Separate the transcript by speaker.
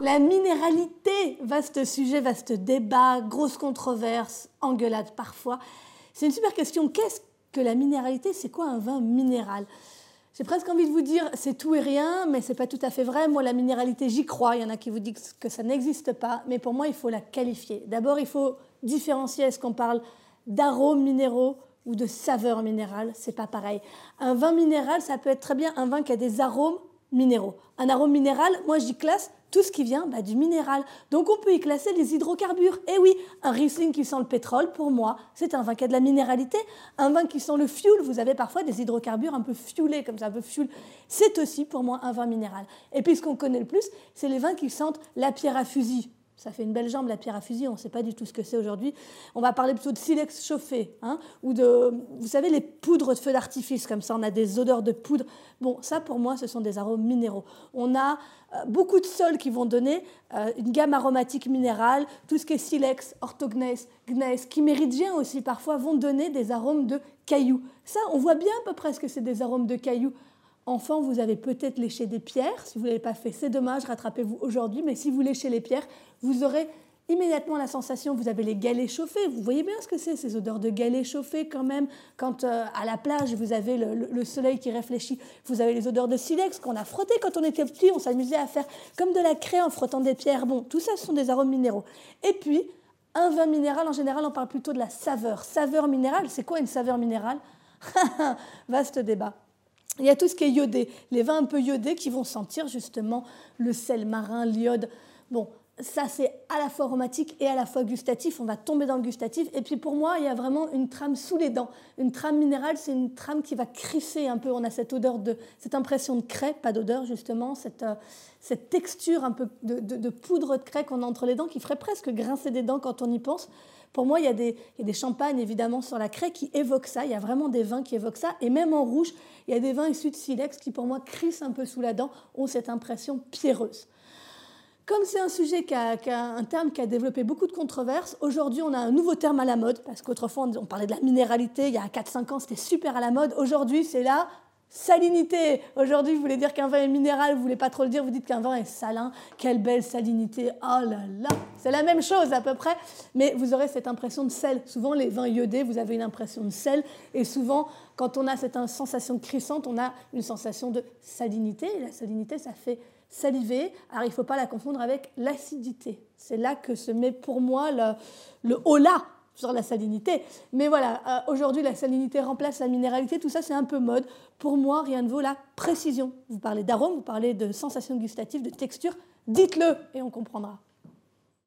Speaker 1: La minéralité, vaste sujet, vaste débat, grosse controverse, engueulade parfois. C'est une super question. Qu'est-ce que la minéralité? C'est quoi un vin minéral? J'ai presque envie de vous dire c'est tout et rien, mais c'est pas tout à fait vrai. Moi, la minéralité, j'y crois. Il y en a qui vous disent que ça n'existe pas, mais pour moi, il faut la qualifier. D'abord, il faut différencier est-ce qu'on parle d'arômes minéraux ou de saveurs minérales C'est pas pareil. Un vin minéral, ça peut être très bien un vin qui a des arômes minéraux. Un arôme minéral, moi, j'y classe tout ce qui vient bah, du minéral. Donc on peut y classer les hydrocarbures. Et oui, un Riesling qui sent le pétrole, pour moi, c'est un vin qui a de la minéralité. Un vin qui sent le fuel, vous avez parfois des hydrocarbures un peu fuelés, comme ça, un peu fuel. C'est aussi pour moi un vin minéral. Et puis ce qu'on connaît le plus, c'est les vins qui sentent la pierre à fusil. Ça fait une belle jambe, la pierre à fusil, on ne sait pas du tout ce que c'est aujourd'hui. On va parler plutôt de silex chauffé, hein, ou de, vous savez, les poudres de feu d'artifice, comme ça, on a des odeurs de poudre. Bon, ça, pour moi, ce sont des arômes minéraux. On a euh, beaucoup de sols qui vont donner euh, une gamme aromatique minérale, tout ce qui est silex, orthogneiss, gneiss, chiméridien aussi, parfois, vont donner des arômes de cailloux. Ça, on voit bien à peu près ce que c'est des arômes de cailloux. Enfant, vous avez peut-être léché des pierres. Si vous ne l'avez pas fait, c'est dommage, rattrapez-vous aujourd'hui. Mais si vous léchez les pierres, vous aurez immédiatement la sensation, vous avez les galets chauffés. Vous voyez bien ce que c'est, ces odeurs de galets chauffés quand même. Quand euh, à la plage, vous avez le, soleil qui réfléchit, vous avez les odeurs de silex qu'on a frotté quand on était petit. On s'amusait à faire comme de la craie en frottant des pierres. Bon, tout ça, ce sont des arômes minéraux. Et puis, un vin minéral, en général, on parle plutôt de la saveur. Saveur minérale, c'est quoi une saveur minérale? Vaste débat. Il y a tout ce qui est iodé, les vins un peu iodés qui vont sentir justement le sel marin, l'iode. Bon, ça c'est à la fois aromatique et à la fois gustatif, on va tomber dans le gustatif. Et puis pour moi, il y a vraiment une trame sous les dents. Une trame minérale, c'est une trame qui va crisser un peu. On a cette odeur de, cette impression de craie, pas d'odeur justement, cette, euh, texture un peu de, poudre de craie qu'on a entre les dents qui ferait presque grincer des dents quand on y pense. Pour moi, il y, a des, champagnes évidemment sur la craie qui évoquent ça. Il y a vraiment des vins qui évoquent ça. Et même en rouge, il y a des vins issus de silex qui, pour moi, crissent un peu sous la dent, ont cette impression pierreuse. Comme c'est un sujet qui a, un terme qui a développé beaucoup de controverses, aujourd'hui on a un nouveau terme à la mode, parce qu'autrefois on parlait de la minéralité, il y a 4-5 ans c'était super à la mode, aujourd'hui c'est là Salinité. Aujourd'hui, vous voulez dire qu'un vin est minéral, vous voulez pas trop le dire, vous dites qu'un vin est salin. Quelle belle salinité. Oh là là. C'est la même chose à peu près, mais vous aurez cette impression de sel. Souvent, les vins iodés, vous avez une impression de sel. Et souvent, quand on a cette sensation crissante, on a une sensation de salinité. Et la salinité, ça fait saliver. Alors, il ne faut pas la confondre avec l'acidité. C'est là que se met pour moi le, le sur la salinité. Mais voilà, euh, aujourd'hui, la salinité remplace la minéralité. Tout ça, c'est un peu mode. Pour moi, rien ne vaut la précision. Vous parlez d'arôme, vous parlez de sensations gustatives, de texture. Dites-le et on comprendra.